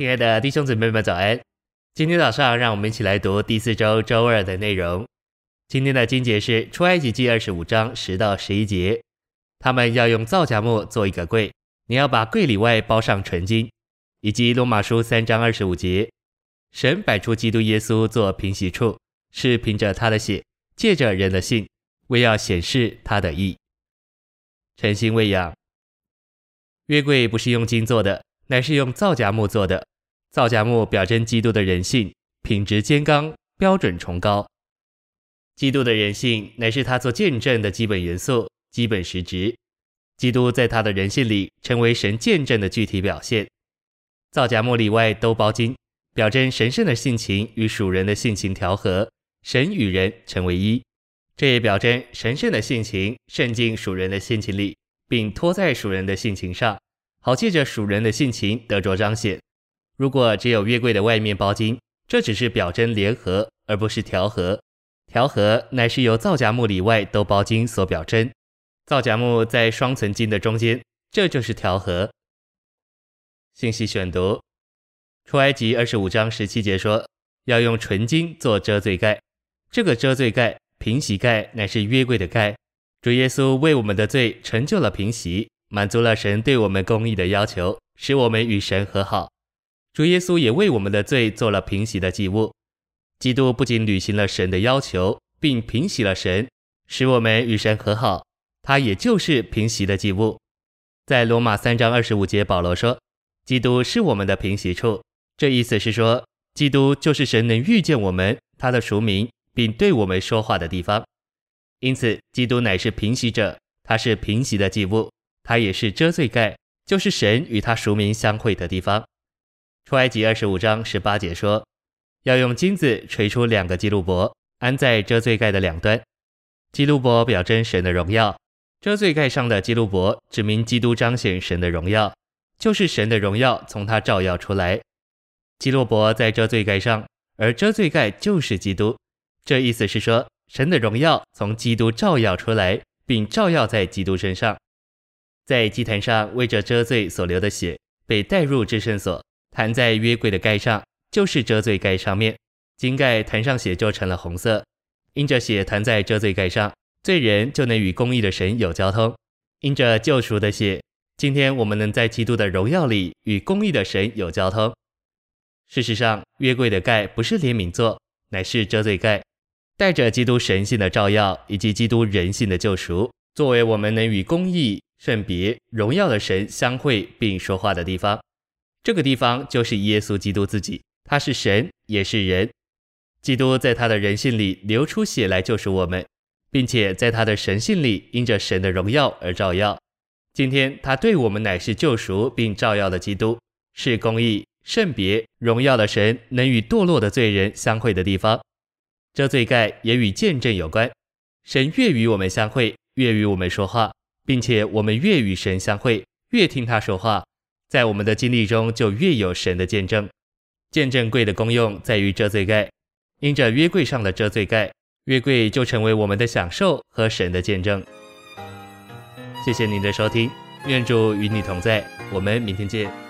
亲爱的弟兄姊妹们，早安！今天早上，让我们一起来读第四周周二的内容。今天的经节是出埃及记二十五章十到十一节。他们要用皂荚木做一个柜，你要把柜里外包上纯金。以及罗马书三章二十五节，神摆出基督耶稣做平息处，是凭着他的血，借着人的信，为要显示他的义。诚心喂养。约柜不是用金做的，乃是用皂荚木做的。皂荚木表征基督的人性，品质坚刚，标准崇高。基督的人性乃是他做见证的基本元素、基本实质。基督在他的人性里成为神见证的具体表现。皂荚木里外都包金，表征神圣的性情与属人的性情调和，神与人成为一。这也表征神圣的性情渗进属人的性情里。并托在属人的性情上，好借着属人的性情得着彰显。如果只有约柜的外面包金，这只是表征联合，而不是调和。调和乃是由皂荚木里外都包金所表征。皂荚木在双层金的中间，这就是调和。信息选读：出埃及二十五章十七节说，要用纯金做遮罪盖。这个遮罪盖、平息盖乃是约柜的盖。主耶稣为我们的罪成就了平息，满足了神对我们公义的要求，使我们与神和好。主耶稣也为我们的罪做了平息的祭物。基督不仅履行了神的要求，并平息了神，使我们与神和好，他也就是平息的祭物。在罗马三章二十五节，保罗说：“基督是我们的平息处。”这意思是说，基督就是神能遇见我们，他的赎名，并对我们说话的地方。因此，基督乃是平息者，他是平息的祭物，他也是遮罪盖，就是神与他赎名相会的地方。出埃及二十五章十八节说，要用金子锤出两个基路伯，安在遮罪盖的两端。基路伯表征神的荣耀，遮罪盖上的基路伯指明基督彰显神的荣耀，就是神的荣耀从他照耀出来。基路伯在遮罪盖上，而遮罪盖就是基督。这意思是说。神的荣耀从基督照耀出来，并照耀在基督身上，在祭坛上为着遮罪所流的血被带入至圣所，弹在约柜的盖上，就是遮罪盖上面。金盖弹上血就成了红色，因着血弹在遮罪盖上，罪人就能与公义的神有交通。因着救赎的血，今天我们能在基督的荣耀里与公义的神有交通。事实上，约柜的盖不是怜悯座，乃是遮罪盖。带着基督神性的照耀，以及基督人性的救赎，作为我们能与公义、圣别、荣耀的神相会并说话的地方。这个地方就是耶稣基督自己，他是神也是人。基督在他的人性里流出血来救赎我们，并且在他的神性里因着神的荣耀而照耀。今天他对我们乃是救赎并照耀的基督，是公义、圣别、荣耀的神能与堕落的罪人相会的地方。这罪盖也与见证有关，神越与我们相会，越与我们说话，并且我们越与神相会，越听他说话，在我们的经历中就越有神的见证。见证柜的功用在于遮罪盖，因着约柜上的遮罪盖，约柜就成为我们的享受和神的见证。谢谢您的收听，愿主与你同在，我们明天见。